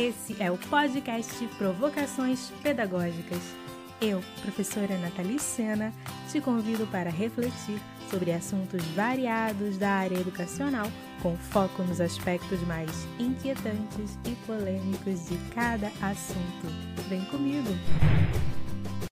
Esse é o podcast Provocações Pedagógicas. Eu, professora Nathalie Sena, te convido para refletir sobre assuntos variados da área educacional, com foco nos aspectos mais inquietantes e polêmicos de cada assunto. Vem comigo!